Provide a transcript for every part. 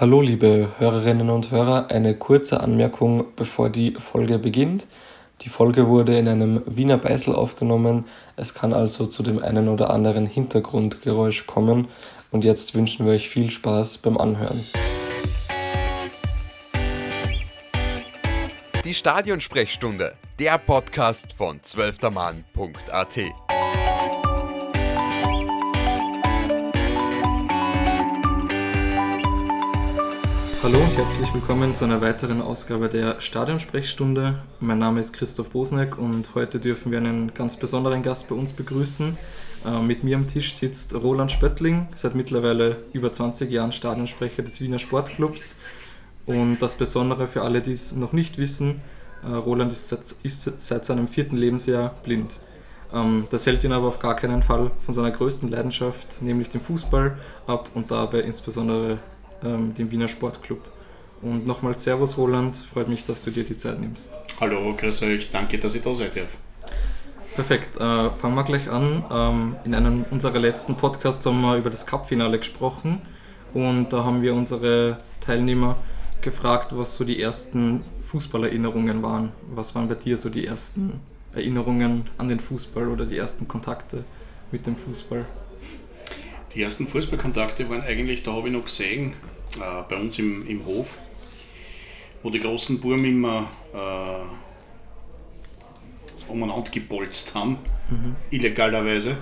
Hallo liebe Hörerinnen und Hörer, eine kurze Anmerkung, bevor die Folge beginnt. Die Folge wurde in einem Wiener Beißel aufgenommen, es kann also zu dem einen oder anderen Hintergrundgeräusch kommen und jetzt wünschen wir euch viel Spaß beim Anhören. Die Stadionsprechstunde, der Podcast von zwölftermann.at. Hallo und herzlich willkommen zu einer weiteren Ausgabe der Stadionsprechstunde. Mein Name ist Christoph Bosneck und heute dürfen wir einen ganz besonderen Gast bei uns begrüßen. Äh, mit mir am Tisch sitzt Roland Spöttling, seit mittlerweile über 20 Jahren Stadionsprecher des Wiener Sportclubs. Und das Besondere für alle, die es noch nicht wissen, äh, Roland ist seit, ist seit seinem vierten Lebensjahr blind. Ähm, das hält ihn aber auf gar keinen Fall von seiner größten Leidenschaft, nämlich dem Fußball, ab und dabei insbesondere ähm, dem Wiener Sportclub. Und nochmal Servus Roland, freut mich, dass du dir die Zeit nimmst. Hallo, grüß euch, danke, dass ich da sein darf. Perfekt, äh, fangen wir gleich an. Ähm, in einem unserer letzten Podcasts haben wir über das Cup-Finale gesprochen und da haben wir unsere Teilnehmer gefragt, was so die ersten Fußballerinnerungen waren. Was waren bei dir so die ersten Erinnerungen an den Fußball oder die ersten Kontakte mit dem Fußball? Die ersten Fußballkontakte waren eigentlich, da habe ich noch gesehen, äh, bei uns im, im Hof, wo die großen Burm immer äh, umeinander gepolzt haben, mhm. illegalerweise.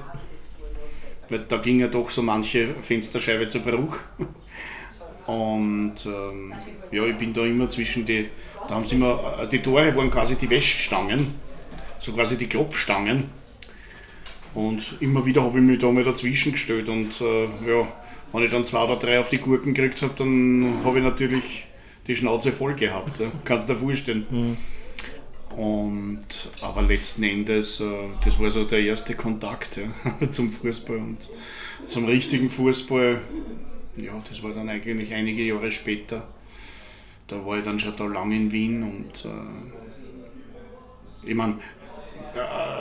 Weil da ging ja doch so manche Fensterscheibe zu Bruch. Und ähm, ja, ich bin da immer zwischen die, da haben sie immer, äh, die Tore waren quasi die Wäschstangen, so quasi die Kropfstangen. Und immer wieder habe ich mich da mal dazwischen gestellt und äh, ja, wenn ich dann zwei oder drei auf die Gurken gekriegt habe, dann habe ich natürlich die Schnauze voll gehabt. Ja. Kannst du dir vorstellen. Mhm. Und, aber letzten Endes, äh, das war so der erste Kontakt ja, zum Fußball und zum richtigen Fußball. Ja, das war dann eigentlich einige Jahre später. Da war ich dann schon da lang in Wien und äh, ich meine,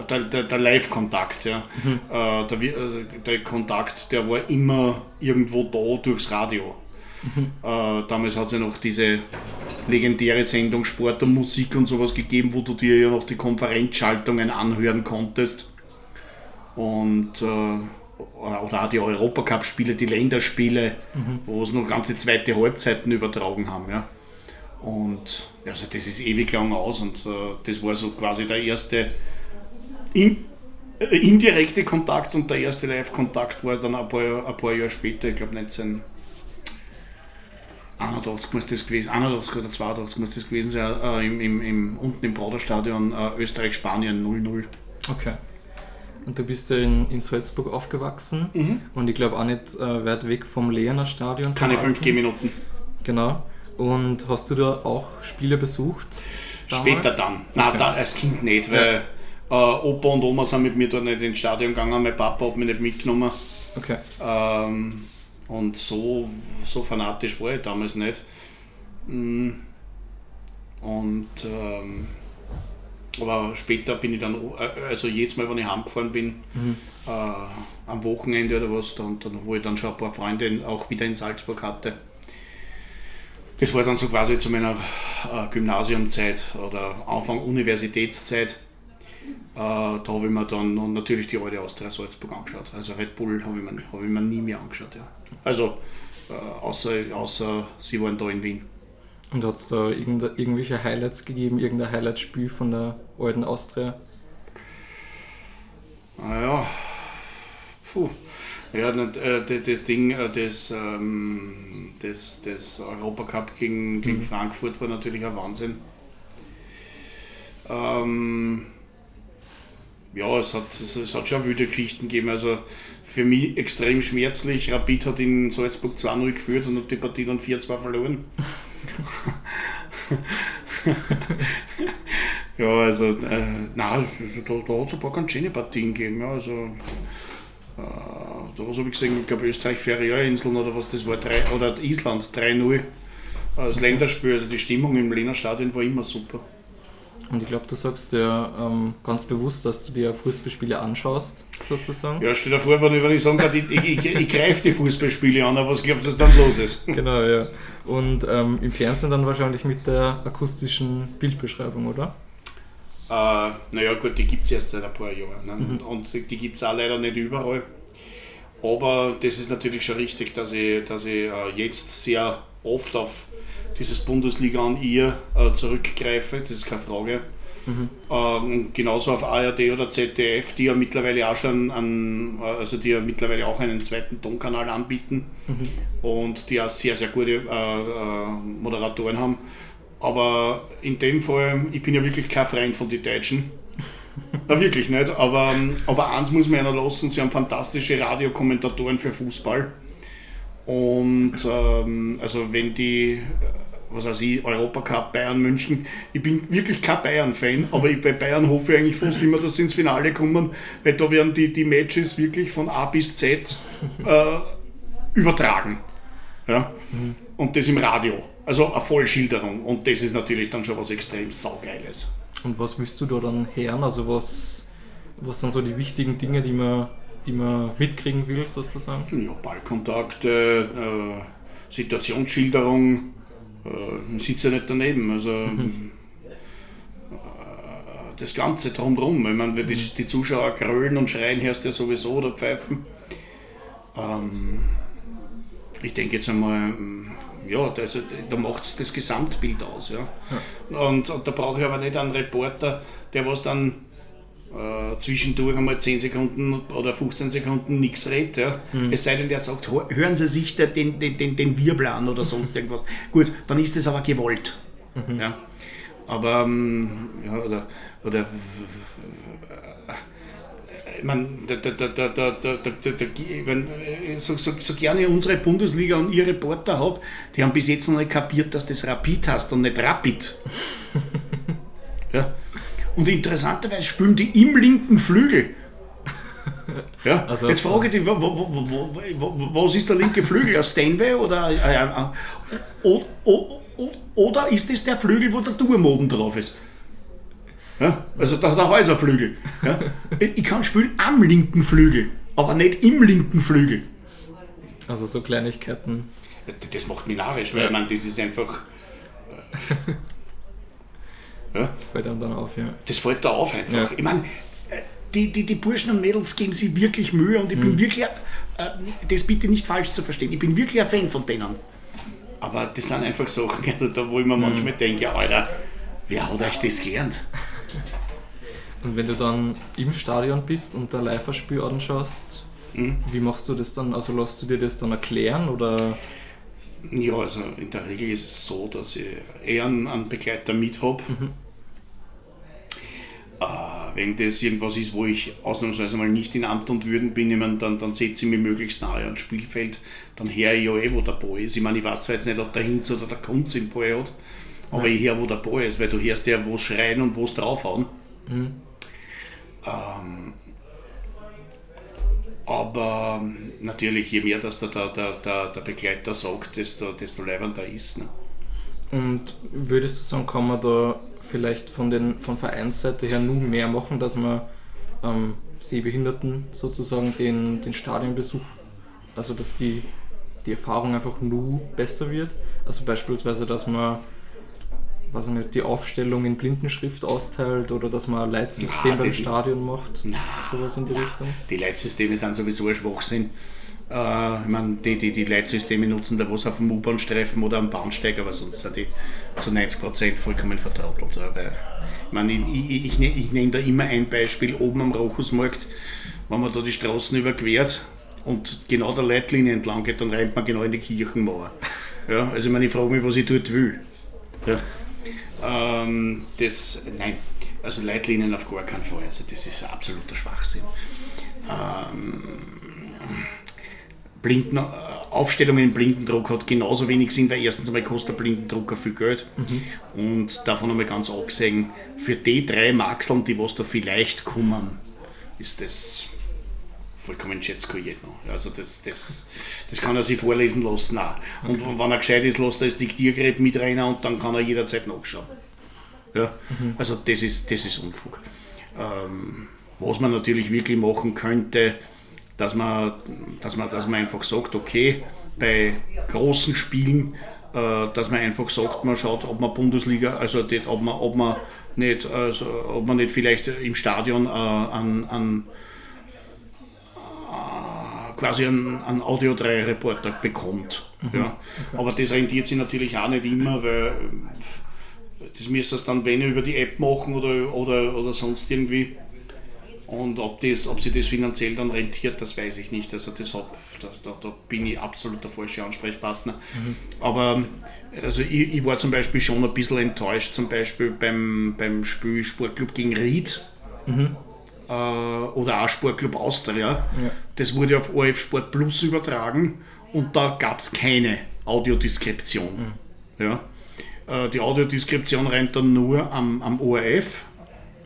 der, der, der Live-Kontakt. Ja. Mhm. Äh, der, äh, der, Kontakt, der war immer irgendwo da durchs Radio. Mhm. Äh, damals hat es ja noch diese legendäre Sendung Sport und Musik und sowas gegeben, wo du dir ja noch die Konferenzschaltungen anhören konntest. Und äh, oder auch die Europacup-Spiele, die Länderspiele, mhm. wo es noch ganze zweite Halbzeiten übertragen haben. Ja. Und also das ist ewig lang aus und äh, das war so quasi der erste in, äh, indirekte Kontakt und der erste Live-Kontakt war dann ein paar, ein paar Jahre später, ich glaube 1981 muss das gewesen, 81 oder 82 muss das gewesen sein, äh, im, im, im, unten im Praderstadion äh, Österreich-Spanien 0-0. Okay. Und du bist ja in, in Salzburg aufgewachsen mhm. und ich glaube auch nicht äh, weit weg vom Lehener Stadion. Keine 5 Minuten. Genau. Und hast du da auch Spiele besucht? Damals? Später dann. Nein, okay. da, als Kind nicht, weil. Äh, Opa und Oma sind mit mir dort nicht ins Stadion gegangen, mein Papa hat mich nicht mitgenommen. Okay. Ähm, und so, so fanatisch war ich damals nicht. Mm. Und ähm, aber später bin ich dann, äh, also jedes Mal, wenn ich heimgefahren bin, mhm. äh, am Wochenende oder was, dann, dann, wo ich dann schon ein paar Freunde auch wieder in Salzburg hatte. Das war dann so quasi zu meiner äh, Gymnasiumzeit oder Anfang Universitätszeit. Äh, da habe ich mir dann natürlich die alte Austria Salzburg angeschaut. Also Red Bull habe ich, mir, hab ich mir nie mehr angeschaut. Ja. Also äh, außer, außer sie waren da in Wien. Und hat es da irgendwelche Highlights gegeben, irgendein Highlightspiel von der alten Austria? Naja, puh. Ja, äh, das Ding, das, ähm, das, das Europacup gegen, gegen mhm. Frankfurt war natürlich ein Wahnsinn. Ähm, ja, es hat, es, es, hat schon wilde Geschichten gegeben. Also für mich extrem schmerzlich. Rapid hat in Salzburg 2-0 geführt und hat die Partie dann 4-2 verloren. ja, also, äh, nein, da, da hat es ein paar ganz schöne Partien gegeben. Ja, also, äh, da was habe ich gesehen, ich glaube Österreich Färöerinseln oder was das war, 3, oder Island 3-0 äh, das Länderspiel, also die Stimmung im Lehner Stadion war immer super. Und ich glaube, du sagst ja ähm, ganz bewusst, dass du dir Fußballspiele anschaust, sozusagen. Ja, stell dir vor, wenn ich, wenn ich sagen kann, ich, ich, ich, greife die Fußballspiele an, aber was glaubst du, was dann los ist? Genau, ja. Und ähm, im Fernsehen dann wahrscheinlich mit der akustischen Bildbeschreibung, oder? Äh, naja, gut, die gibt es erst seit ein paar Jahren. Ne? Mhm. Und die gibt es auch leider nicht überall. Aber das ist natürlich schon richtig, dass ich, dass ich äh, jetzt sehr oft auf dieses Bundesliga an ihr äh, zurückgreife, das ist keine Frage. Mhm. Ähm, genauso auf ARD oder ZDF, die ja mittlerweile auch schon an, äh, also die ja mittlerweile auch einen zweiten Tonkanal anbieten mhm. und die auch sehr, sehr gute äh, äh, Moderatoren haben. Aber in dem Fall, ich bin ja wirklich kein Freund von den Deutschen. Na, wirklich nicht. Aber, ähm, aber eins muss man ja noch lassen: sie haben fantastische Radiokommentatoren für Fußball. Und ähm, also, wenn die was weiß ich, Europacup, Bayern München. Ich bin wirklich kein Bayern-Fan, aber ich, bei Bayern hoffe ich eigentlich fast immer, dass sie ins Finale kommen, weil da werden die, die Matches wirklich von A bis Z äh, übertragen. Ja? Mhm. Und das im Radio. Also eine Vollschilderung. Und das ist natürlich dann schon was extrem saugeiles. Und was willst du da dann hören? Also was, was sind so die wichtigen Dinge, die man, die man mitkriegen will sozusagen? Ja, Ballkontakte, äh, Situationsschilderung, äh, sitze ja nicht daneben. Also mhm. das Ganze drumherum. Ich meine, wenn die, die Zuschauer grölen und schreien, hörst du ja sowieso oder pfeifen. Ähm, ich denke jetzt einmal, ja, also, da macht es das Gesamtbild aus. Ja. ja. Und, und, da brauche ich aber nicht einen Reporter, der was dann äh, zwischendurch einmal 10 Sekunden oder 15 Sekunden nichts redet. Ja. Mhm. Es sei denn, der sagt, hören Sie sich den, den, den, den Wirbel an oder sonst irgendwas. Gut, dann ist das aber gewollt. Mhm. Ja. Aber, ähm, ja, oder, oder ich meine, da, da, da, da, da, da, da, da, so, so, so gerne unsere Bundesliga und ihre Reporter habe, die haben bis jetzt noch nicht kapiert, dass das Rapid heißt und nicht Rapid. ja. Und interessanterweise spielen die im linken Flügel. Ja, also, jetzt frage ich dich, wo, wo, wo, was ist der linke Flügel? Ein Stanway oder, äh, äh, äh, oder ist das der Flügel, wo der Turm oben drauf ist? Ja, also der, der Häuserflügel. Ja. Ich kann spielen am linken Flügel, aber nicht im linken Flügel. Also so Kleinigkeiten. Das macht mich narrisch, weil ja. ich meine, das ist einfach. Ja? Fällt einem dann auf, ja. Das fällt da auf einfach. Ja. Ich meine, äh, die, die, die Burschen und Mädels geben sich wirklich Mühe und ich mhm. bin wirklich, äh, das bitte nicht falsch zu verstehen, ich bin wirklich ein Fan von denen. Aber das sind einfach Sachen, also da wo ich mir mhm. manchmal denke, Alter, wer hat euch das gelernt? Und wenn du dann im Stadion bist und ein Live-Spiel anschaust, mhm. wie machst du das dann? Also lässt du dir das dann erklären oder? Ja, also in der Regel ist es so, dass ich eher einen, Begleiter mit habe. Mhm. Äh, wenn das irgendwas ist, wo ich ausnahmsweise mal nicht in Amt und Würden bin, ich meine, dann, dann setze ich mich möglichst nahe ans Spielfeld, dann höre ich ja eh, wo der Ball ist. Ich meine, ich weiß zwar jetzt nicht, ob der Hinz oder der Kunz im Ball hat, aber ja. ich höre, wo der Ball ist, weil du hörst ja, wo es schreien und wo es draufhauen. Mhm. Ähm, aber natürlich, je mehr dass der, der, der, der Begleiter sagt, desto, desto leibender ist. Ne? Und würdest du sagen, kann man da vielleicht von, den, von Vereinsseite her nur mehr machen, dass man ähm, Sehbehinderten sozusagen den, den Stadionbesuch, also dass die, die Erfahrung einfach nur besser wird? Also beispielsweise, dass man weiß nicht, die Aufstellung in Blindenschrift austeilt oder dass man ein Leitsystem na, beim die, Stadion macht. Na, sowas in die na, Richtung. Die Leitsysteme sind sowieso ein Schwachsinn. Äh, ich meine, die, die, die Leitsysteme nutzen da was auf dem U-Bahn-Streifen oder am Bahnsteig, aber sonst sind die zu 90% vollkommen vertrottelt. Weil, ich meine, ich, ich, ich, ne, ich nenne da immer ein Beispiel oben am Rochusmarkt, wenn man da die Straßen überquert und genau der Leitlinie entlang geht, dann rennt man genau in die Kirchenmauer. Ja, also ich meine, ich frage mich, was ich dort will. Ja. Ähm, das, nein, also Leitlinien auf gar keinen Fall. Also das ist absoluter Schwachsinn. Ähm, Blinden, äh, Aufstellungen im Blindendruck hat genauso wenig Sinn, weil erstens einmal kostet der Blindendrucker viel Geld mhm. und davon einmal ganz abgesehen, für die drei Maxeln, die was da vielleicht kommen, ist das vollkommen schätzkojiert noch. Also das, das, das kann er sich vorlesen lassen auch. Und okay. wenn er gescheit ist, lässt er das Diktiergerät mit rein und dann kann er jederzeit nachschauen. Ja? Also das ist, das ist Unfug. Ähm, was man natürlich wirklich machen könnte, dass man, dass man, dass man einfach sagt, okay, bei großen Spielen, äh, dass man einfach sagt, man schaut, ob man Bundesliga, also das, ob, man, ob, man nicht, also, ob man nicht vielleicht im Stadion äh, an, an äh, quasi einen, einen Audio 3 Reporter bekommt. Mhm. Ja. Aber das rentiert sich natürlich auch nicht immer, weil das müsste es dann, wenn über die App machen oder, oder, oder sonst irgendwie. Und ob, das, ob sie das finanziell dann rentiert, das weiß ich nicht. Also deshalb, da, da, da bin ich absolut der falsche Ansprechpartner. Mhm. Aber also ich, ich, war zum Beispiel schon ein bisschen enttäuscht, zum Beispiel beim, beim Spiel Sportclub gegen Ried. Mhm. Äh, oder auch Sportclub Austria. Ja. Das wurde auf ORF Sport Plus übertragen und da gab es keine Audiodeskription. Mhm. Ja. Äh, die Audiodeskription rennt dann nur am, am ORF,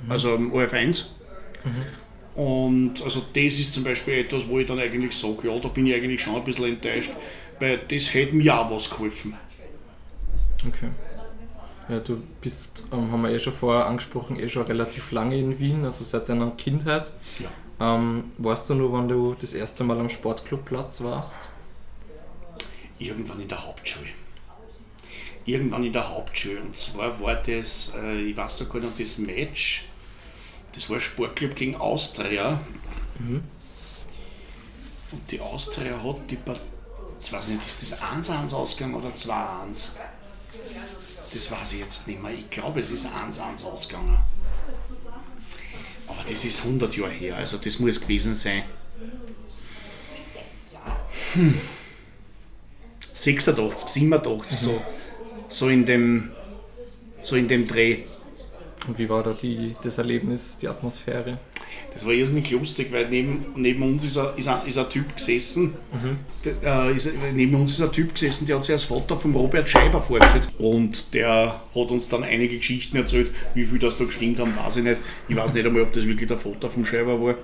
mhm. also am ORF 1. Mhm. Und also das ist zum Beispiel etwas, wo ich dann eigentlich sage, ja, da bin ich eigentlich schon ein bisschen enttäuscht, weil das hätte mir auch was geholfen. Okay. Ja, du bist, ähm, haben wir eh schon vorher angesprochen, eh schon relativ lange in Wien, also seit deiner Kindheit. Ja. Ähm, weißt du nur, wann du das erste Mal am Sportclubplatz warst? Irgendwann in der Hauptschule irgendwann in der Hauptschule. Und zwar war das, äh, ich weiß sogar noch das Match, das war Sportclub gegen Austria. Mhm. Und die Austria hat die ich weiß nicht, ist das 1-1 ausgegangen oder 2-1? Das weiß ich jetzt nicht mehr. Ich glaube, es ist 1-1 ausgegangen. Aber das ist 100 Jahre her, also das muss gewesen sein. Hm. 86, 87, mhm. so so in dem, so in dem Dreh. Und wie war da die, das Erlebnis, die Atmosphäre? Das war irrsinnig lustig, weil neben, neben uns ist ein, ist ein, ist ein Typ gesessen, mhm. der, äh, ist, neben uns ist ein Typ gesessen, der hat sich als Vater von Robert Scheiber vorgestellt. Und der hat uns dann einige Geschichten erzählt, wie viel das da gestimmt haben, weiß ich nicht. Ich weiß nicht einmal, ob das wirklich der Vater vom Scheiber war.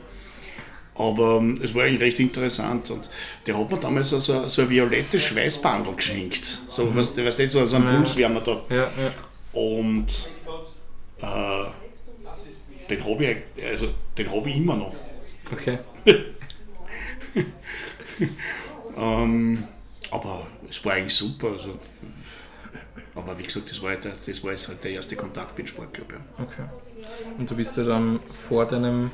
Aber ähm, es war eigentlich recht interessant und der hat mir damals also, so ein violettes Schweißbandel geschenkt. So, mhm. was, was so, so ein. Pulswärmer da. Ja, ja. Und äh, den habe ich, also, hab ich immer noch. Okay. ähm, aber es war eigentlich super. Also, aber wie gesagt, das war, halt, das war jetzt halt der erste Kontakt mit dem Sportclub. Ja. Okay. Und du bist ja dann vor deinem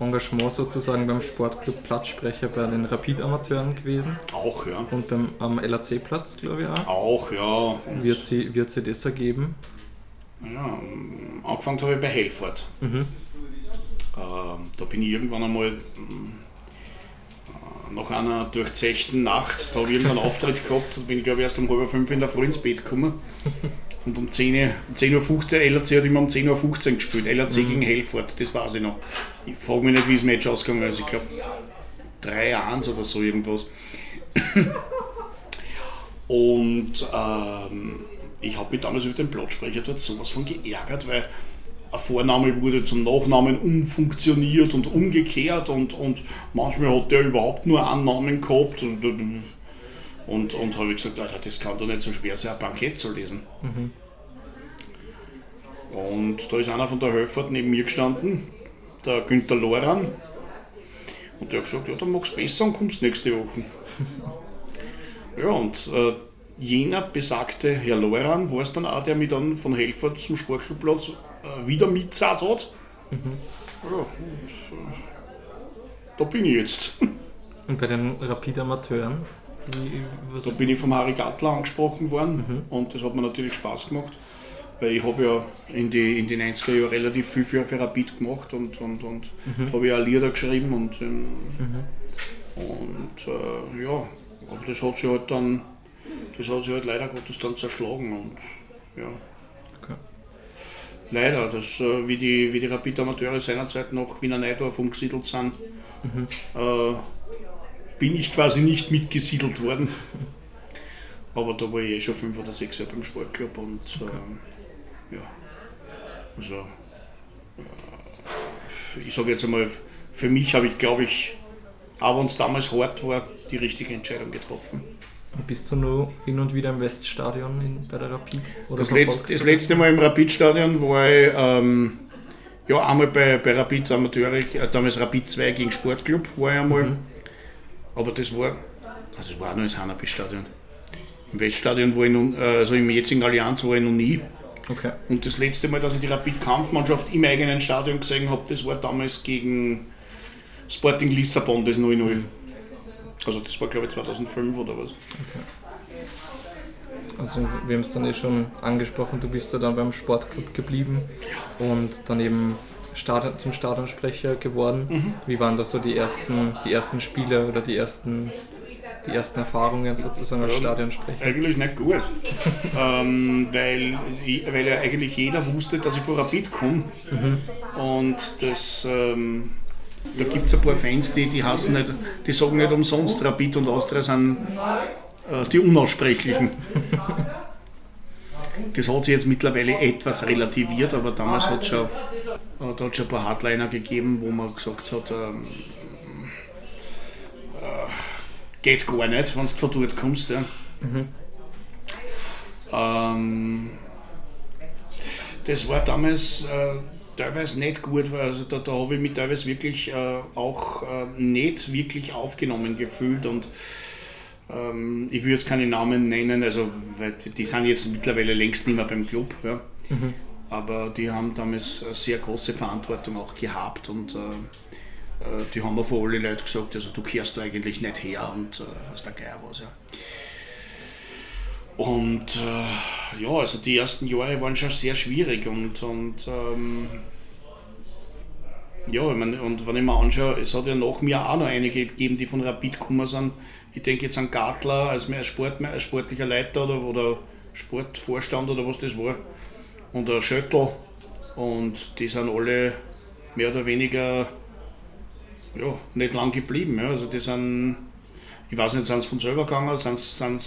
Engagement sozusagen beim Sportclub Platzsprecher bei den Rapid-Amateuren gewesen. Auch, ja. Und beim, am LAC-Platz, glaube ich auch. Auch, ja. wird sie, wird sie das ergeben? Ja, angefangen habe ich bei Helfort. Mhm. Äh, da bin ich irgendwann einmal äh, nach einer durchzechten Nacht, da habe ich irgendwann einen Auftritt gehabt, da bin ich glaube ich erst um halb fünf in der Früh ins Bett gekommen. Und um 10, um 10 Uhr 15 LRC hat immer um 10 Uhr 15 gespielt. LRC mhm. gegen Helfort, das weiß ich noch. Ich frage mich nicht, wie das Match ausgegangen ist. Ich glaube 3-1 oder so irgendwas. Und ähm, ich habe mich damals über den Platzsprecher dort sowas von geärgert, weil ein Vorname wurde zum Nachnamen umfunktioniert und umgekehrt und, und manchmal hat der überhaupt nur einen Namen gehabt. Und, und, und habe ich gesagt, Alter, das kann doch nicht so schwer sein, ein Bankett zu lesen. Mhm. Und da ist einer von der Höfert neben mir gestanden, der Günther Loran. Und der hat gesagt, ja, dann machst du besser und kommst nächste Woche. ja, und äh, jener besagte Herr Loran war es dann auch, der mich dann von Helfert zum Sportplatz äh, wieder mitzahlt hat. Mhm. Ja, und, äh, da bin ich jetzt. Und bei den Rapid-Amateuren? da bin ich vom Harry Gattler angesprochen worden mhm. und das hat mir natürlich Spaß gemacht, weil ich habe ja in die, in die 90er Jahren relativ viel für, für Rapid gemacht und, und, und mhm. habe ja auch Lieder geschrieben und, ähm, mhm. und äh, ja, aber das hat sich halt dann, das hat sich halt leider Gottes dann zerschlagen und ja. Okay. Leider, dass, äh, wie, die, wie die Rapid-Amateure seinerzeit nach Wiener Neidorf umgesiedelt sind, mhm. äh, bin ich quasi nicht mitgesiedelt worden. Aber da war ich eh schon fünf oder sechs Jahre beim Sportclub und okay. äh, ja, also äh, ich sage jetzt einmal, für mich habe ich glaube ich, auch wenn es damals hart war, die richtige Entscheidung getroffen. Bist du nur hin und wieder im Weststadion in, bei der Rapid? Das, letzt, das, letzte Mal im Rapid-Stadion war ich ähm, ja, einmal bei, bei Rapid Amateure, äh, damals Rapid 2 gegen Sportclub war ich einmal. Mhm. Aber das war, also das war auch noch das Hanapi-Stadion. Im Weststadion war ich noch, äh, also im jetzigen Allianz war ich noch nie. Okay. Und das letzte Mal, dass ich die Rapid-Kampfmannschaft im eigenen Stadion gesehen habe, das war damals gegen Sporting Lissabon, das 0-0. Also das war glaube ich 2005 oder was. Okay. Also wir haben es dann eh schon angesprochen, du bist ja dann beim Sportclub geblieben und dann eben Stadion, zum Stadionsprecher geworden. Mhm. Wie waren da so die ersten, die ersten Spiele oder die ersten, die ersten Erfahrungen sozusagen als Stadionsprecher? Eigentlich nicht gut, ähm, weil, weil ja eigentlich jeder wusste, dass ich vor Rapid komme mhm. und das... Ähm, da gibt es ein paar Fans, die, die hassen nicht, die sagen nicht umsonst, Rapid und Austria sind äh, die Unaussprechlichen. Das hat sich jetzt mittlerweile etwas relativiert, aber damals hat es schon, äh, schon ein paar Hardliner gegeben, wo man gesagt hat, ähm, äh, geht gar nicht, wenn du von dort kommst. Ja. Mhm. Ähm, das war damals äh, teilweise nicht gut, weil also da, da habe ich mich teilweise wirklich äh, auch äh, nicht wirklich aufgenommen gefühlt und ähm, ich will jetzt keine Namen nennen, also weil die sind jetzt mittlerweile längst nicht mehr beim Club, ja. Mhm. aber die haben damals eine sehr große Verantwortung auch gehabt und äh, äh die haben mir vor alle Leute gesagt, also du kehrst da eigentlich nicht her und äh, was der Geier was. Ja. Und äh, ja, also die ersten Jahre waren schon sehr schwierig und, und ähm, ja, ich meine, und wenn ich mir anschaue, es hat ja nach mir auch noch einige gegeben, die von Rapid gekommen sind. Ich denke jetzt an Gartler als, mehr Sport, als sportlicher Leiter oder, oder Sportvorstand oder was das war. Und ein Schöttl. Und die sind alle mehr oder weniger ja, nicht lang geblieben. Ja. Also die sind, ich weiß nicht, sind sie von selber gegangen, sind, sind,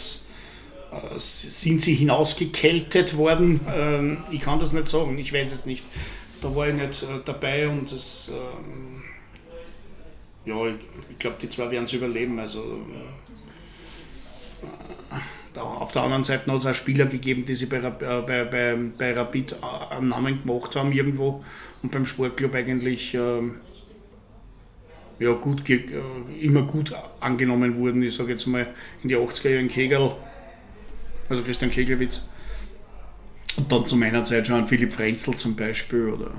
äh, sind sie hinausgekältet worden? Ähm, ich kann das nicht sagen, ich weiß es nicht da war ich nicht äh, dabei und das, ähm, ja, ich, ich glaube, die zwei werden es überleben. Also, äh, auf der anderen Seite hat es auch Spieler gegeben, die sich bei, äh, bei, bei, bei Rapid einen Namen gemacht haben irgendwo und beim Sportclub eigentlich ähm, ja, gut, immer gut angenommen wurden. Ich sage jetzt mal in die 80er Jahren Kegel, also Christian Kegelwitz, und dann zu meiner Zeit schon Philipp Frenzel zum Beispiel oder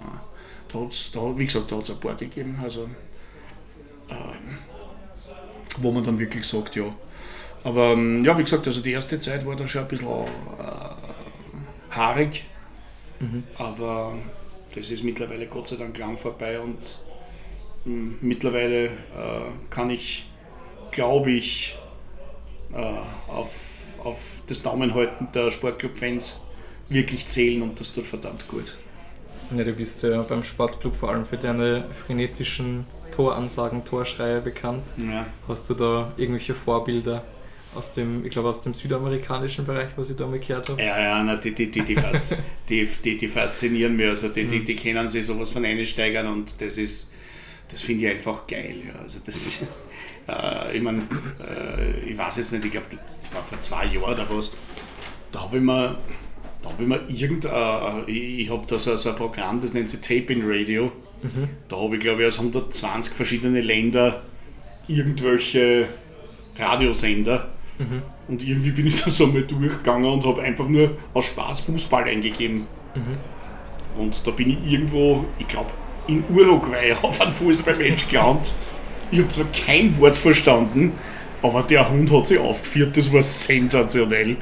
ja, da hat's, da, wie gesagt, da hat es ein paar gegeben, also, ähm, wo man dann wirklich sagt, ja. Aber ähm, ja, wie gesagt, also die erste Zeit war da schon ein bisschen äh, haarig, mhm. aber das ist mittlerweile Gott sei Dank lang vorbei und mh, hm, mittlerweile äh, kann ich, glaube ich, äh, auf auf das Daumenhalten der Sportclub-Fans wirklich zählen und das tut verdammt gut. Ja, du bist ja beim Sportclub vor allem für deine frenetischen Toransagen, Torschreie bekannt. Ja. Hast du da irgendwelche Vorbilder aus dem, ich glaube aus dem südamerikanischen Bereich, was ich da mal gehört habe? Ja, ja, na, die, die, die, die, fast, die, die, die, faszinieren mich. Also die, die, mhm. die kennen sich sowas von einsteigern und das ist, das finde ich einfach geil. Ja. Also das, äh, ich meine, äh, ich weiß jetzt nicht, ich glaube, das war vor zwei Jahren oder was, da habe ich mir, da habe ich mir irgendein, äh, ich habe da so, so, ein Programm, das nennt sich Taping Radio. Mhm. Da habe ich glaube ich aus 120 verschiedene Länder irgendwelche Radiosender. Mhm. Und irgendwie bin ich da so mal durchgegangen und habe einfach nur aus Spaß Fußball eingegeben. Mhm. Und da bin ich irgendwo, ich glaube, in Uruguay auf ein Fußballmatch gelandet. Ich habe zwar kein Wort verstanden, aber der Hund hat sich aufgeführt, das war sensationell.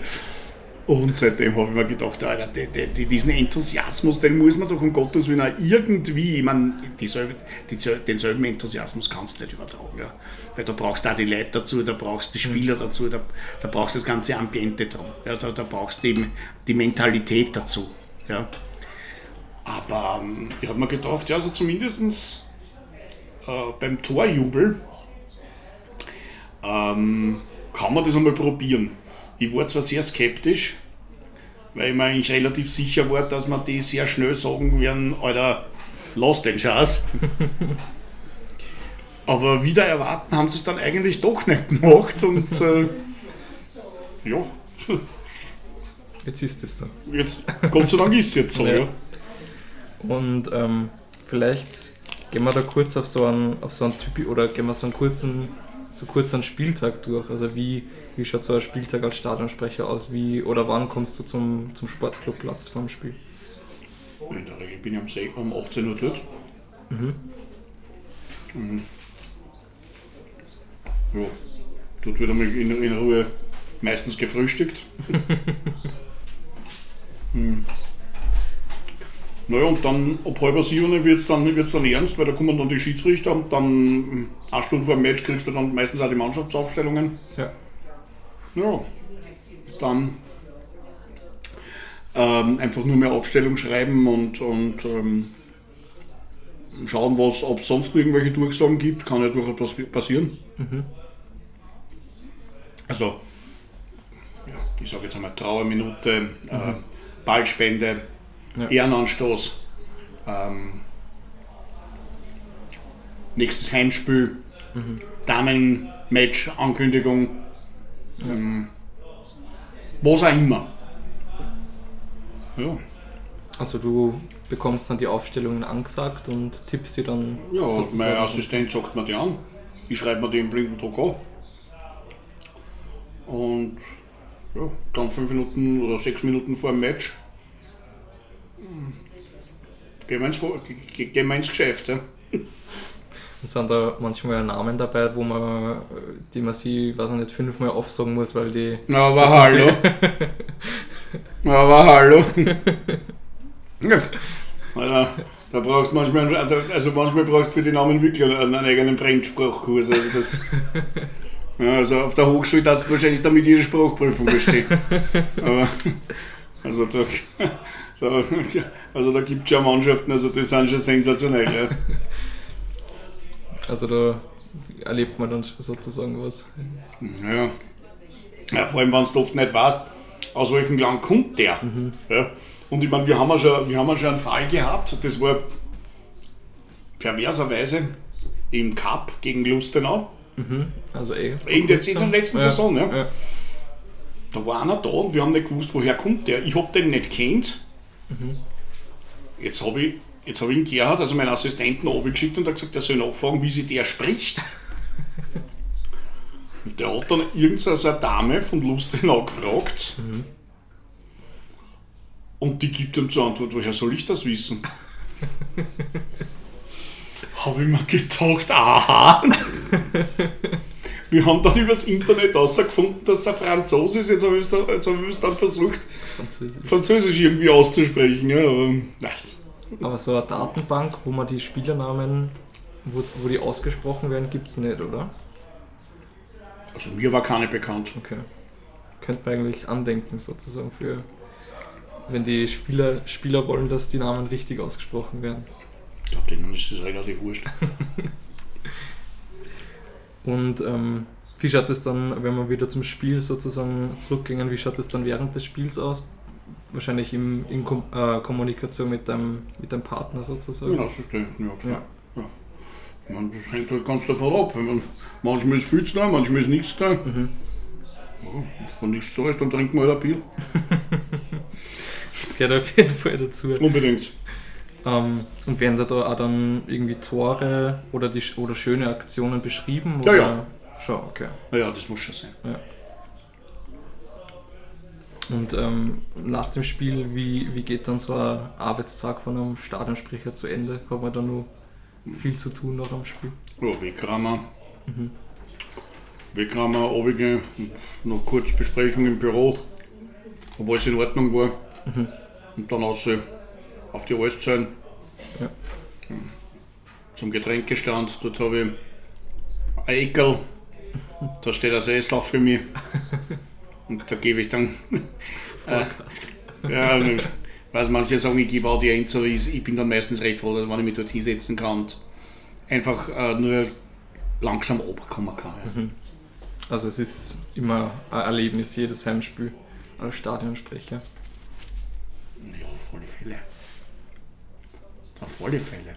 Und seitdem habe ich mir gedacht, Alter, die, die, diesen Enthusiasmus, den muss man doch um Gottes Willen auch irgendwie, ich meine, dieselbe, die, denselben Enthusiasmus kannst du nicht übertragen. Ja. Weil da brauchst du auch die Leute dazu, da brauchst du die Spieler mhm. dazu, da, da brauchst du das ganze Ambiente drum. Ja, da, da brauchst du eben die Mentalität dazu. Ja. Aber ähm, ich habe mir gedacht, ja, also zumindest äh, beim Torjubel ähm, kann man das einmal probieren. Ich war zwar sehr skeptisch, weil ich mir eigentlich relativ sicher war, dass man die sehr schnell sagen werden, Alter, lass den Scheiß. Aber wieder erwarten haben sie es dann eigentlich doch nicht gemacht und äh, ja, Jetzt ist es so. jetzt, Gott sei Dank ist es jetzt so, Ja. ja. Und ähm, vielleicht gehen wir da kurz auf so einen, auf so einen Typ oder gehen wir so einen kurzen, so kurz einen Spieltag durch. Also wie, wie schaut so ein Spieltag als Stadionsprecher aus? Wie oder wann kommst du zum, zum Sportclubplatz vom Spiel? In der Regel bin ich um, 6, um 18 Uhr dort. Mhm. Ja, dort wird einmal in, in Ruhe meistens gefrühstückt. Hm. Naja, und dann ab halb sieben wird es dann, wird's dann ernst, weil da kommen dann die Schiedsrichter und dann hm, eine Stunde vor dem Match kriegst du dann meistens auch die Mannschaftsaufstellungen. Ja. Ja, dann ähm, einfach nur mehr Aufstellung schreiben und, und ähm, schauen, was, ob es sonst irgendwelche Durchsagen gibt, kann ja durchaus passi- passieren. Also, ja, ich sage jetzt einmal Trauerminute, äh, Ballspende, Ja. Ehrenanstoß, ähm, nächstes Heimspiel, Damenmatch, Ankündigung, ähm, was auch immer. Ja. Also du bekommst dann die Aufstellungen angesagt und tippst die dann Ja, mein. Assistent sagt mir die an. Ich schreibe mir die im Blinkendruck an. Und ja, dann fünf Minuten oder sechs Minuten vor dem Match gehen wir ins, ge- ge- gehen wir ins Geschäft. Ja. Und sind da manchmal Namen dabei, wo man, die man sie, weiß ich nicht, fünfmal aufsagen muss, weil die. Aber hallo. Aber hallo. Alter, da brauchst du manchmal, also manchmal brauchst du für die Namen wirklich einen, einen eigenen Fremdsprachkurs. Also, das, ja, also auf der Hochschule darfst du wahrscheinlich damit jede Sprachprüfung bestehen. Aber, also da, da, also da gibt es ja Mannschaften, also die sind schon sensationell. Ja. Also da erlebt man dann sozusagen was. Ja. ja vor allem, wenn du oft nicht weißt, aus welchem Land kommt der. Ja. Und ich meine, wir haben ja schon, wir haben ja schon einen Fall gehabt, das war perverserweise im Cup gegen Lustenau, Also eh. in der, in der letzten Ja, Saison. Ja. Ja. Da war einer da und wir haben nicht gewusst, woher kommt der. Ich habe den nicht kennt. Jetzt habe ich, jetzt hab ich den Gerhard, also meinen Assistenten, abgeschickt und hat gesagt, er soll nachfragen, wie sich der spricht. Und der hat dann irgendeine Dame von Lustenau gefragt. Und die gibt ihm zur Antwort, woher soll ich das wissen? habe ich mir gedacht, aha. Wir haben dann übers Internet herausgefunden, dass er Franzose ist. Jetzt habe ich es dann, hab dann versucht, Französisch. Französisch irgendwie auszusprechen. Ja, aber, nein. Aber so eine Datenbank, wo man die Spielernamen, wo, wo die ausgesprochen werden, gibt es nicht, oder? Also mir war keine bekannt. Okay. Könnte man eigentlich andenken, sozusagen, für. Wenn die Spieler, Spieler wollen, dass die Namen richtig ausgesprochen werden. Ich glaube, denen ist das relativ wurscht. Und ähm, wie schaut es dann, wenn wir wieder zum Spiel sozusagen zurückgehen, wie schaut es dann während des Spiels aus? Wahrscheinlich im, in Kom äh, Kommunikation mit deinem, mit deinem Partner sozusagen. Ja, Assistenten, ja klar. Ja. Ja. Man, das hängt halt ganz davon ab. Man, manchmal ist viel zu tun, manchmal ist nichts da. Mhm. Ja, wenn nichts da ist, dann trinken wir halt ein Bier. Das gehört auf jeden Fall dazu. Unbedingt. Ähm, und werden da, auch dann irgendwie Tore oder, die, oder schöne Aktionen beschrieben? Ja, oder? ja. Schon, okay. Naja, das muss schon sein. Und ähm, nach dem Spiel, wie, wie geht dann so ein Arbeitstag von einem Stadionsprecher zu Ende? Hat man da nur viel zu tun nach dem Spiel? Ja, Wegrammer. Wegrammer, runtergehen, noch kurz Besprechung im Büro, ob alles in Ordnung war. Und dann raus auf die Allszellen. Ja. Zum Getränkestand, dort habe ich ein Eckel, da steht ein Sessel für mich. Und da gebe ich dann. äh, ja, ich weiß, manche sagen, ich gebe Audienz, aber ich, ich bin dann meistens recht froh, wenn ich mich dort hinsetzen kann und einfach äh, nur langsam runterkommen kann. Ja. Also es ist immer ein Erlebnis, jedes Heimspiel als Stadionsprecher. Ja, alle Fälle. Auf alle Fälle.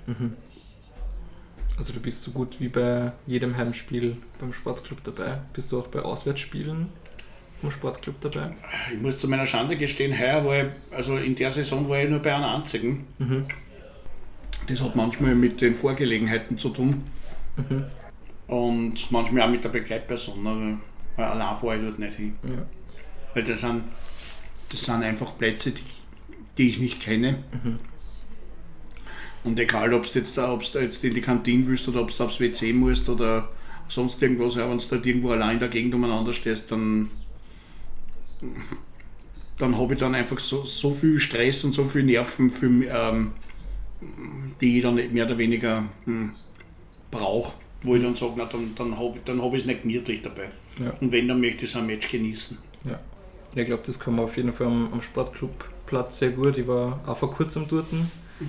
Also du bist so gut wie bei jedem Heimspiel beim Sportclub dabei. Bist du auch bei Auswärtsspielen vom Sportclub dabei? Ich muss zu meiner Schande gestehen, heuer war ich, also in der Saison war ich nur bei einer einzigen. Mhm. Das hat manchmal mit den Vorgelegenheiten zu tun. Mhm. Und manchmal auch mit der Begleitperson. Also, weil allein fahre ich dort nicht hin. Ja. Weil das sind, das sind einfach Plätze, die, die ich nicht kenne. Mhm. Und egal, ob du jetzt, da, ob's da jetzt in die Kantine willst oder ob du aufs WC musst oder sonst irgendwas, ja, wenn du dort irgendwo allein in der Gegend umeinander stehst, dann, dann habe ich dann einfach so, so viel Stress und so viel Nerven, für, ähm, die ich dann mehr oder weniger hm, brauche, wo ich dann sage, na, dann, dann habe dann hab ich es nicht gemütlich dabei. Ja. Und wenn, dann möchte ich so ein Match genießen. Ja. Ich glaube, das kann man auf jeden Fall am, am Sportclubplatz sehr gut. Ich war auch vor kurzem dort,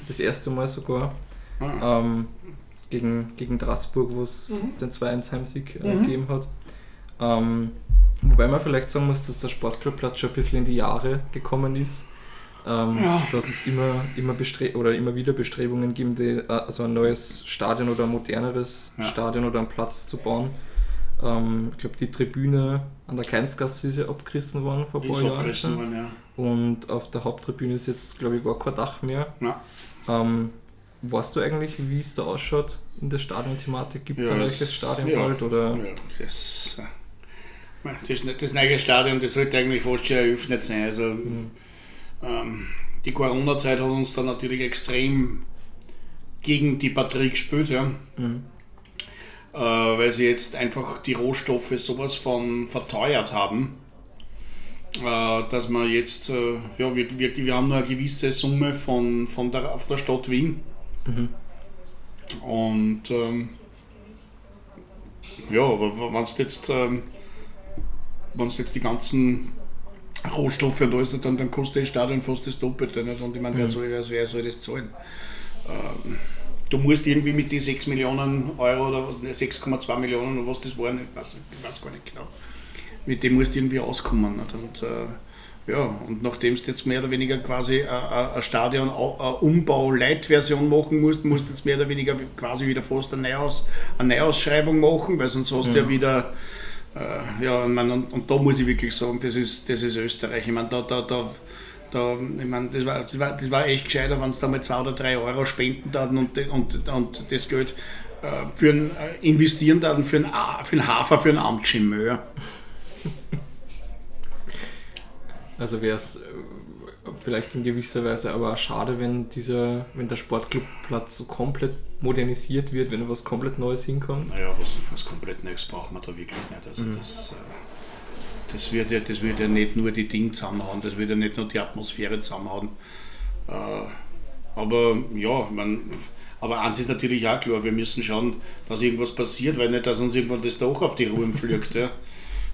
das erste Mal sogar, Ah, ähm, gegen, gegen Straßburg, wo es Mhm. den 2-1-Heimsieg äh, Mhm. gegeben hat. Ähm, wobei man vielleicht sagen muss, dass der Sportclubplatz schon ein bisschen in die Jahre gekommen ist. Ähm, Ja. Da hat es immer, immer, bestre oder immer wieder Bestrebungen gegeben, die, also ein neues Stadion oder ein moderneres Ja. Stadion oder einen Platz zu bauen. Ähm, ich glaube, die Tribüne an der Keinsgasse ist ja abgerissen worden vor ein paar Jahren. abgerissen worden, ja. Und auf der Haupttribüne ist jetzt, glaube ich, gar kein Dach mehr. Ja. Ähm, weißt du eigentlich, wie es da ausschaut in der Stadionthematik? Gibt es Ja, ein es- neues Stadion ja. bald? Oder? Ja, das, äh, das, das neue Stadion, das sollte eigentlich fast schon eröffnet sein. Also, ähm, die Corona-Zeit hat uns da natürlich extrem gegen die Batterie gespielt, ja. Mhm. äh, weil sie jetzt einfach die Rohstoffe sowas von verteuert haben, dass man jetzt, äh, ja, wir, wir, wir haben nur eine gewisse Summe von, von der, auf der Stadt Wien. Mhm. Und ähm, ja, aber wenn du jetzt, ähm, wenn's jetzt die ganzen Rohstoffe und alles, dann, dann kostet das Stadion fast das Doppelte. Nicht? Und ich meine, wer, soll, wer, soll, wer soll das zahlen? Ähm, du musst irgendwie mit den 6 Millionen Euro oder 6,2 Millionen oder was das waren, ich weiß, ich weiß gar nicht genau, mit dem musst du irgendwie auskommen. Nicht? Und, äh, ja, und nachdem du jetzt mehr oder weniger quasi äh, äh, ein Stadion eine Umbau-Light-Version machen musst, musst du jetzt mehr oder weniger quasi wieder fast eine, Neuaus, eine Neuausschreibung machen, weil sonst hast du ja wieder äh, ja, ich mein, und, und da muss ich wirklich sagen, das ist, das ist Österreich. Ich meine, da, da, da, da, ich mein, das, war, das, war, das war echt gescheiter, wenn es da mal zwei oder drei Euro spenden würden und, und, und das Geld äh, für ein, äh, investieren würden für einen, für einen Hafer, für einen Amtschimmer. Also wäre es vielleicht in gewisser Weise aber auch schade, wenn dieser, wenn der Sportclubplatz so komplett modernisiert wird, wenn was komplett Neues hinkommt. Naja, was, was komplett Neues braucht man da wirklich nicht. Also das, äh, das, wird ja, das wird ja nicht nur die Dinge zusammenhauen, das wird ja nicht nur die Atmosphäre zusammenhauen. Äh, aber ja, man, aber eins ist natürlich auch klar, wir müssen schauen, dass irgendwas passiert, weil nicht, dass uns irgendwann das Dach auf die Ruhe fliegt. Ja.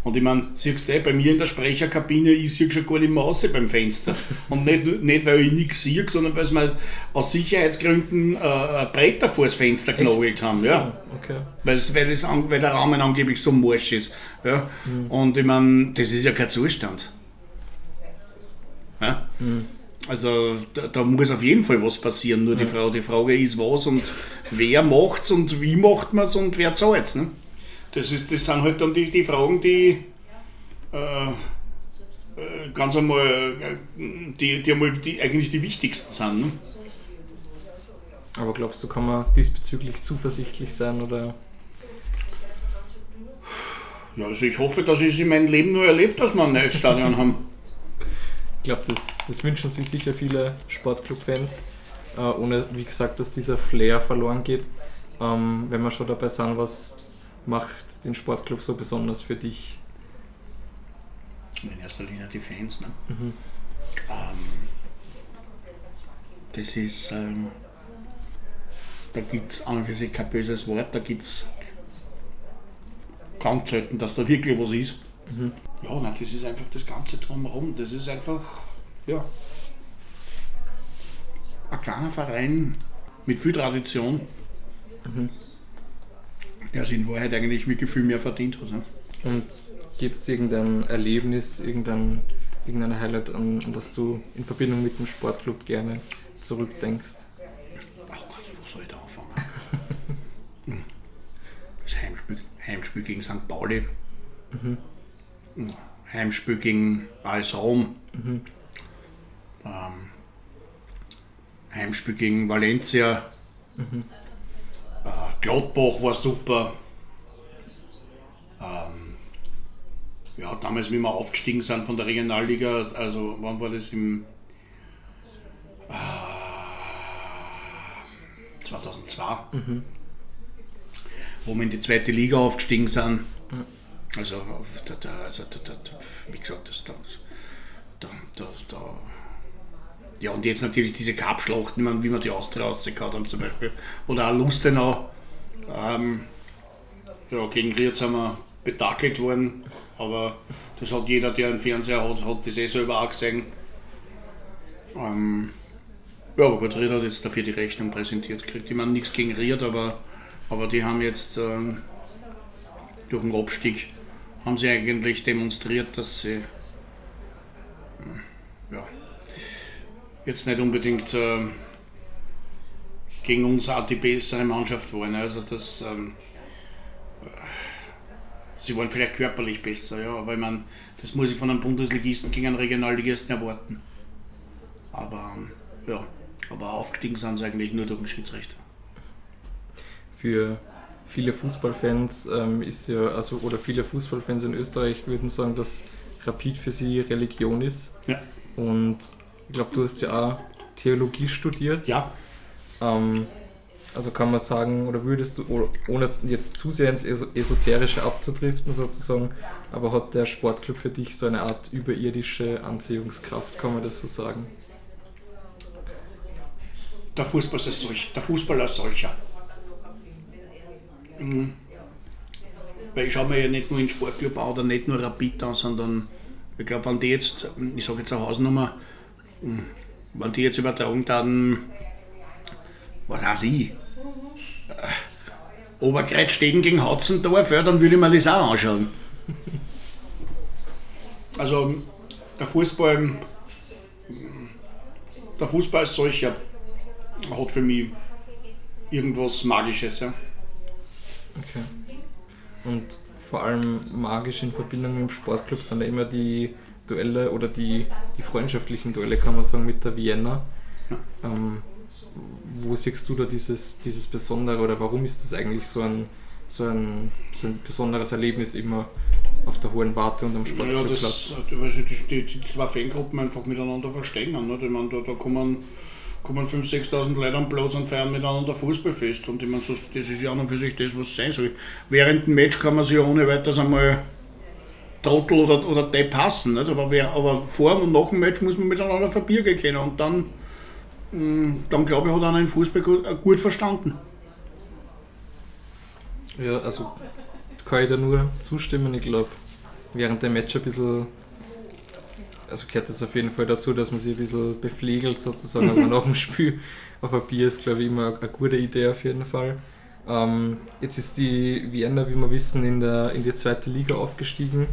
Und ich meine, siehst du, eh, bei mir in der Sprecherkabine, ich sehe schon gar nicht mehr raus beim Fenster. Und nicht, nicht weil ich nichts sehe, sondern weil sie mir aus Sicherheitsgründen äh, Bretter vor das Fenster genagelt haben. Ja. Okay. Weil, es- weil, das, weil der Rahmen angeblich so morsch ist. Ja? Und ich meine, das ist ja kein Zustand. Ja? Also da, da muss auf jeden Fall was passieren. Nur die, Frage, die Frage ist, was und wer macht's und wie macht man es und wer zahlt's. Ne? Das, ist, das sind halt dann die, die Fragen, die äh, äh, ganz einmal, äh, die, die, einmal die eigentlich die wichtigsten sind. Ne? Aber glaubst du, kann man diesbezüglich zuversichtlich sein oder Ja, also ich hoffe, dass ich es in meinem Leben nur erlebt, dass wir ein neues Stadion haben. Ich glaube, das, das wünschen sich sicher viele Sportclub-Fans, äh, ohne, wie gesagt, dass dieser Flair verloren geht. Ähm, wenn wir schon dabei sind, was macht den Sportclub so besonders für dich? In erster Linie die Fans. Ne? Mhm. Ähm, das ist, ähm, da gibt es an und für sich kein böses Wort, da gibt es ganz selten, dass da wirklich was ist. Mhm. Ja, nein, das ist einfach das Ganze drumherum. Das ist einfach, ja, ein kleiner Verein mit viel Tradition, Mhm. Der sich in Wahrheit eigentlich wirklich viel mehr verdient hat. Ne? Und gibt es irgendein Erlebnis, irgendein, irgendein Highlight, an, an das du in Verbindung mit dem Sportclub gerne zurückdenkst? Ach Gott, wo soll ich da anfangen? Hm. das Heimspiel, Heimspiel gegen St. Pauli. Mhm. Hm, Heimspiel gegen AS Rom. Mhm. Ähm, Heimspiel gegen Valencia. Mhm. Äh, Gladbach war super. Ähm, ja, damals, wie wir aufgestiegen sind von der Regionalliga, also wann war das im äh, 2002, mhm. wo wir in die zweite Liga aufgestiegen sind. Also, da, da, also da, da, wie gesagt, das, da, da, da, ja, und jetzt natürlich diese Cup-Schlachten, wie man die Austria rausgehauen haben zum Beispiel. Oder auch Lustenau. Ähm, ja, gegen Ried sind wir betakelt worden, aber das hat jeder, der einen Fernseher hat, hat das eh selber auch gesehen. Ähm, ja, aber gut, Ried hat jetzt dafür die Rechnung präsentiert gekriegt. Ich meine, nichts gegen Ried, aber, aber die haben jetzt ähm, durch den Abstieg haben sie eigentlich demonstriert, dass sie ja, jetzt nicht unbedingt äh, gegen uns die bessere Mannschaft waren. Also das, ähm, sie waren vielleicht körperlich besser, ja, aber ich meine, das muss ich von einem Bundesligisten gegen einen Regionalligisten erwarten. Aber ähm, ja, aber aufgestiegen sind sie eigentlich nur durch den Schiedsrichter. Für viele Fußballfans ähm, ist ja, also oder viele Fußballfans in Österreich würden sagen, dass Rapid für sie Religion ist. Ja. Und ich glaube, du hast ja auch Theologie studiert. Ja. Ähm, also kann man sagen, oder würdest du, ohne jetzt zu sehr ins Esoterische abzudriften sozusagen, aber hat der Sportclub für dich so eine Art überirdische Anziehungskraft, kann man das so sagen? Der Fußball als, solch, der Fußball als solcher. Mhm. Weil ich schaue mir ja nicht nur in Sportclub an oder nicht nur Rapid an, sondern ich glaube, wenn die jetzt, ich sage jetzt eine Hausnummer, wenn die jetzt übertragen dann, was weiß ich, äh, Oberkreuz stehen gegen Hatzendorf, ja, dann würde ich mir das auch anschauen. Also der Fußball, der Fußball als solcher hat für mich irgendwas Magisches. Ja. Okay. Und vor allem magisch in Verbindung mit dem Sportclub sind ja immer die Duelle oder die, die freundschaftlichen Duelle, kann man sagen, mit der Vienna. Ähm, wo siehst du da dieses, dieses Besondere oder warum ist das eigentlich so ein, so ein, so ein besonderes Erlebnis immer auf der hohen Warte und am Sportplatz? Ja, das, sich die, die, die zwei Fangruppen einfach miteinander verstehen. Ne? Ich meine, da, da kommen, kommen 5.000, 6.000 Leute am Platz und feiern miteinander Fußballfest. Und ich meine, so, das ist ja an und für sich das, was es sein soll. Während dem Match kann man sich ja ohne weiteres einmal Trottel oder, oder Depp hassen. Nicht? Aber, wer, aber vor und nach dem Match muss man miteinander verbirgen können. Und dann Mm, dann glaube ich, hat einer den Fußball gut, äh, gut verstanden. Ja, also kann ich da nur zustimmen. Ich glaube, während dem Match ein bisschen, also gehört das auf jeden Fall dazu, dass man sich ein bisschen beflegelt sozusagen, aber nach dem Spiel auf ein Bier ist, glaube ich, immer eine gute Idee auf jeden Fall. Ähm, jetzt ist die Vienna, wie wir wissen, in, der, in die zweite Liga aufgestiegen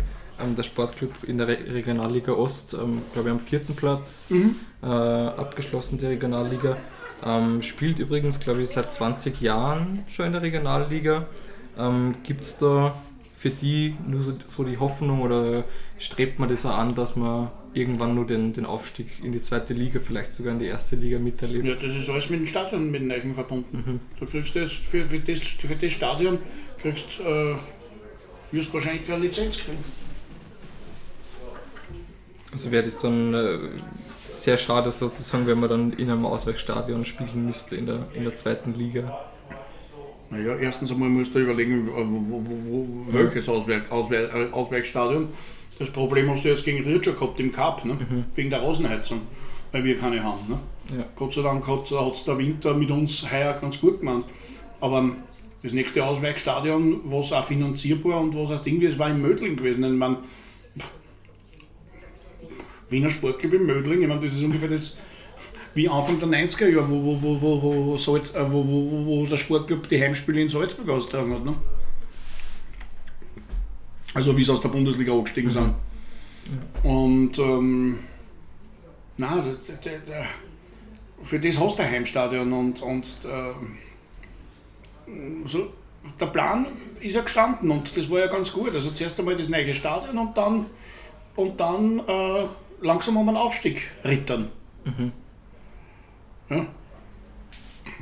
der Sportclub in der Re Regionalliga Ost, ähm, glaube ich, am vierten Platz mhm. äh, abgeschlossen, die Regionalliga. Ähm, spielt übrigens, glaube ich, seit 20 Jahren schon in der Regionalliga. Ähm, Gibt es da für die nur so, so, die Hoffnung oder strebt man das auch an, dass man irgendwann nur den, den Aufstieg in die zweite Liga, vielleicht sogar in die erste Liga miterlebt? Ja, das ist alles mit dem Stadion, mit den Eichen verbunden. Mhm. Du kriegst das für, für, das, für das Stadion, kriegst, äh, wirst wahrscheinlich keine Lizenz kriegen. Also wäre das dann äh, sehr schade sozusagen, wenn man dann in einem Ausweichstadion spielen müsste in der, in der zweiten Liga. Naja, erstens einmal musst du überlegen, wo, wo, wo, welches Ausweich, Ausweich, Ausweichstadion. Das Problem hast du jetzt gegen Rietscher gehabt im Cup, ne? Mhm. wegen der Rasenheizung, weil wir keine haben. Ne? Ja. Gott sei Dank hat es der Winter mit uns heuer ganz gut gemacht. Aber das nächste Ausweichstadion, was auch finanzierbar und was auch Ding ist, war in Mödling gewesen. Ich meine, Wiener Sportclub in Mödling. Ich meine, das ist ungefähr das wie Anfang der 90er Jahre, wo, wo, wo, wo, wo, Salz, äh, wo, wo, wo der Sportclub die Heimspiele in Salzburg austragen hat. Ne? Also wie sie aus der Bundesliga angestiegen mhm. sind. Ja. Und ähm, na, für das hast du ein Heimstadion und, und äh, so, der Plan ist ja gestanden und das war ja ganz gut. Also zuerst einmal das neue Stadion und dann und dann äh, langsam um einen Aufstieg rittern. Ja.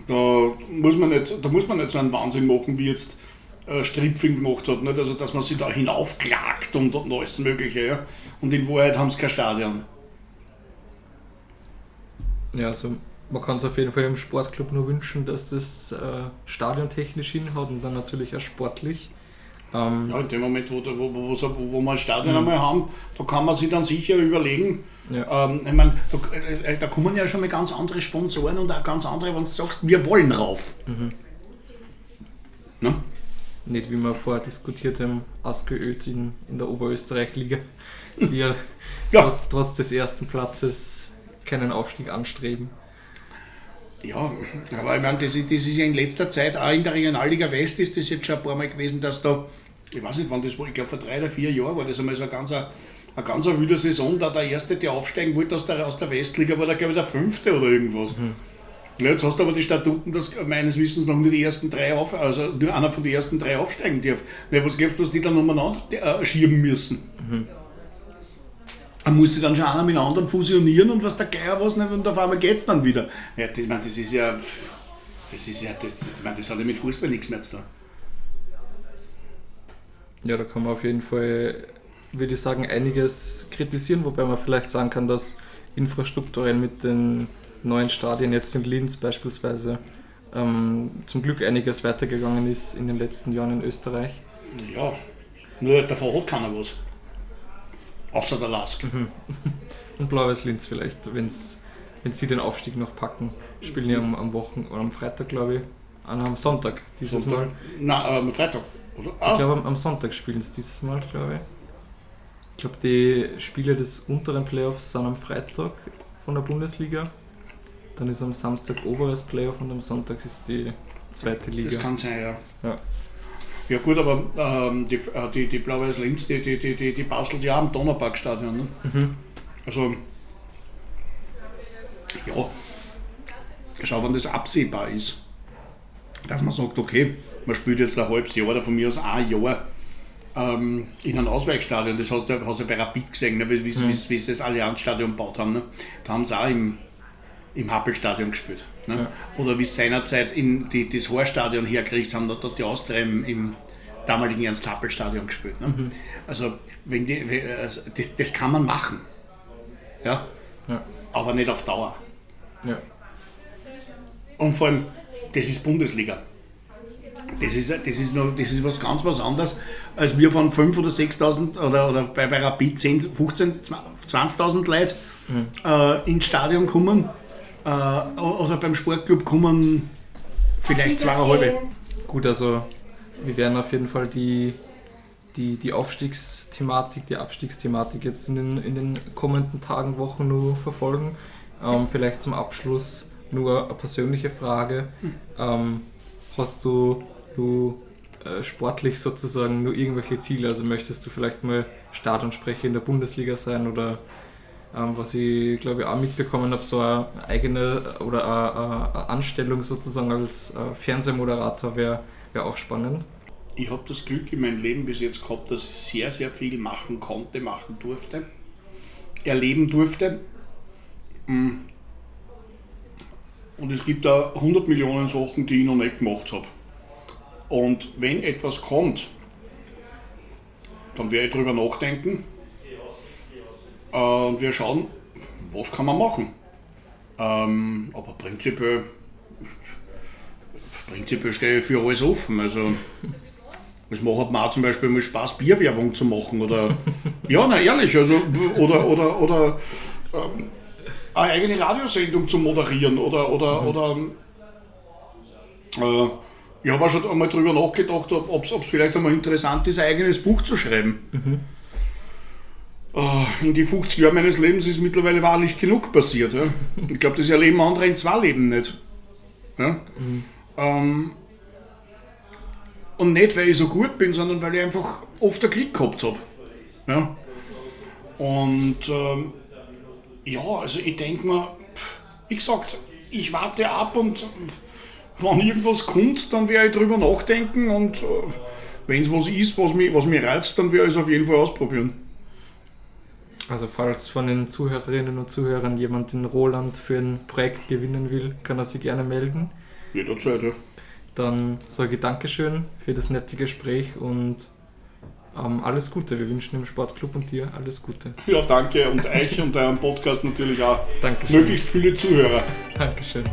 Da, muss man nicht, da muss man nicht so einen Wahnsinn machen, wie jetzt äh, Stripfing gemacht hat. Nicht? Also, dass man sich da hinaufklagt und, und alles Mögliche. Ja? Und in Wahrheit haben sie kein Stadion. Ja, also man kann es auf jeden Fall im Sportclub nur wünschen, dass das äh, stadiontechnisch hinhaut und dann natürlich auch sportlich. Ähm, Ja, in dem Moment, wo, wo, wo, wo, wo wir ein Stadion einmal haben, da kann man sich dann sicher überlegen. Ja. Ähm, ich meine, da, äh, da kommen ja schon mal ganz andere Sponsoren und auch ganz andere, wenn du sagst, wir wollen rauf. Ne? nicht wie wir vorher diskutiert haben, ausgeölt in, in der Oberösterreich-Liga, die ja, Ja. Trotz, trotz des ersten Platzes keinen Aufstieg anstreben. Ja, aber ich meine, das, ist- das ist ja in letzter Zeit, auch in der Regionalliga West ist das jetzt schon ein paar Mal gewesen, dass da, ich weiß nicht wann das war, ich glaube vor drei oder vier Jahren war das einmal so eine ganz, eine ganz wilde Saison, da der Erste, der aufsteigen wollte aus der, aus der Westliga, war da glaube ich der Fünfte oder irgendwas. Ja, jetzt hast du aber die Statuten, dass meines Wissens noch nur die ersten drei auf, also nur einer von den ersten drei aufsteigen darf. Ne, was gibt's, dass die dann umeinander äh, schieben müssen? Dann muss sich dann schon einer mit dem anderen fusionieren und was der Geier was nicht und auf einmal geht's dann wieder. Ja, das, ich meine, das ist ja. Das ist ja. Das, ich meine, das hat ja mit Fußball nichts mehr zu tun. Ja, da kann man auf jeden Fall, würde ich sagen, einiges kritisieren, wobei man vielleicht sagen kann, dass infrastrukturell mit den neuen Stadien jetzt in Linz beispielsweise ähm, zum Glück einiges weitergegangen ist in den letzten Jahren in Österreich. Ja, nur davon hat keiner was. Außer der Lask. Und Blau-Weiß Linz vielleicht, wenn's, wenn sie den Aufstieg noch packen. Spielen ja am, am Wochen oder am Freitag, glaube ich. Ah, am Sonntag dieses Mal. Nein, am Freitag. Oder? Ich Ah, glaube, am, am Sonntag spielen sie dieses Mal, glaube ich. Ich glaube, die Spiele des unteren Playoffs sind am Freitag von der Bundesliga. Dann ist am Samstag oberes Playoff und am Sonntag ist die zweite das Liga. kann sein, ja. Ja. Ja gut, aber ähm, die, äh, die, die Blau-Weiß Linz, die, die, die, die, die bastelt ja am Donauparkstadion. Ne? Mhm. Also, ja, schau, wenn das absehbar ist, dass man sagt, okay, man spielt jetzt ein halbes Jahr oder von mir aus ein Jahr ähm, in einem Ausweichstadion, das hast du hast du bei Rapid gesehen, ne? wie, wie, Mhm. wie, wie sie das Allianzstadion gebaut haben. Ne? Da haben sie auch im, im Happelstadion gespielt. Ne? Oder wie sie seinerzeit in die, das Horstadion hergekriegt haben, da hat die Austria im, im damaligen Ernst-Happel-Stadion gespielt. Ne? Mhm. Also, wenn die, also das, das kann man machen. Ja? Ja. Aber nicht auf Dauer. Ja. Und vor allem, das ist Bundesliga. Das ist, das ist, noch, das ist was ganz was anderes, als wir von 5.000 oder 6.000 oder, oder bei, bei Rapid 10, 15, 20.000 Leute äh, ins Stadion kommen äh, oder beim Sportclub kommen vielleicht zweieinhalb. Gut, also wir werden auf jeden Fall die, die, die Aufstiegsthematik, die Abstiegsthematik jetzt in den, in den kommenden Tagen, Wochen nur verfolgen. Ähm, vielleicht zum Abschluss nur eine persönliche Frage. Ähm, hast du, du äh, sportlich sozusagen nur irgendwelche Ziele? Also möchtest du vielleicht mal Stadionsprecher in der Bundesliga sein oder ähm, was ich glaube ich auch mitbekommen habe, so eine eigene oder eine, eine Anstellung sozusagen als äh, Fernsehmoderator wäre wär auch spannend. Ich habe das Glück in meinem Leben bis jetzt gehabt, dass ich sehr, sehr viel machen konnte, machen durfte, erleben durfte. Mm. Und es gibt da 100 Millionen Sachen, die ich noch nicht gemacht habe. Und wenn etwas kommt, dann werde ich drüber nachdenken und wir schauen, was kann man machen. Ähm, aber prinzipiell, prinzipiell stehe ich für alles offen. Also, es macht mir auch zum Beispiel mal Spaß, Bierwerbung zu machen. Oder, ja, na ehrlich, also, oder, oder, oder ähm, eine eigene Radiosendung zu moderieren. Oder, oder, oder äh, ich habe auch schon einmal drüber nachgedacht, ob es vielleicht einmal interessant ist, ein eigenes Buch zu schreiben. Äh, In die 50 Jahre meines Lebens ist mittlerweile wahrlich genug passiert. Ja? Ich glaube, das erleben andere in zwei Leben nicht. Ja? Ähm, und nicht, weil ich so gut bin, sondern weil ich einfach oft einen Klick gehabt habe. Ja? Und ähm, ja, also ich denke mir, wie gesagt, ich warte ab und wenn irgendwas kommt, dann werde ich drüber nachdenken und äh, wenn es was ist, was mich, was mich reizt, dann werde ich es auf jeden Fall ausprobieren. Also falls von den Zuhörerinnen und Zuhörern jemand in Roland für ein Projekt gewinnen will, kann er sich gerne melden. Jederzeit, ja. Dann sage ich Dankeschön für das nette Gespräch und ähm, alles Gute. Wir wünschen dem Sportclub und dir alles Gute. Ja, danke und euch und eurem Podcast natürlich auch Dankeschön. möglichst viele Zuhörer. Dankeschön.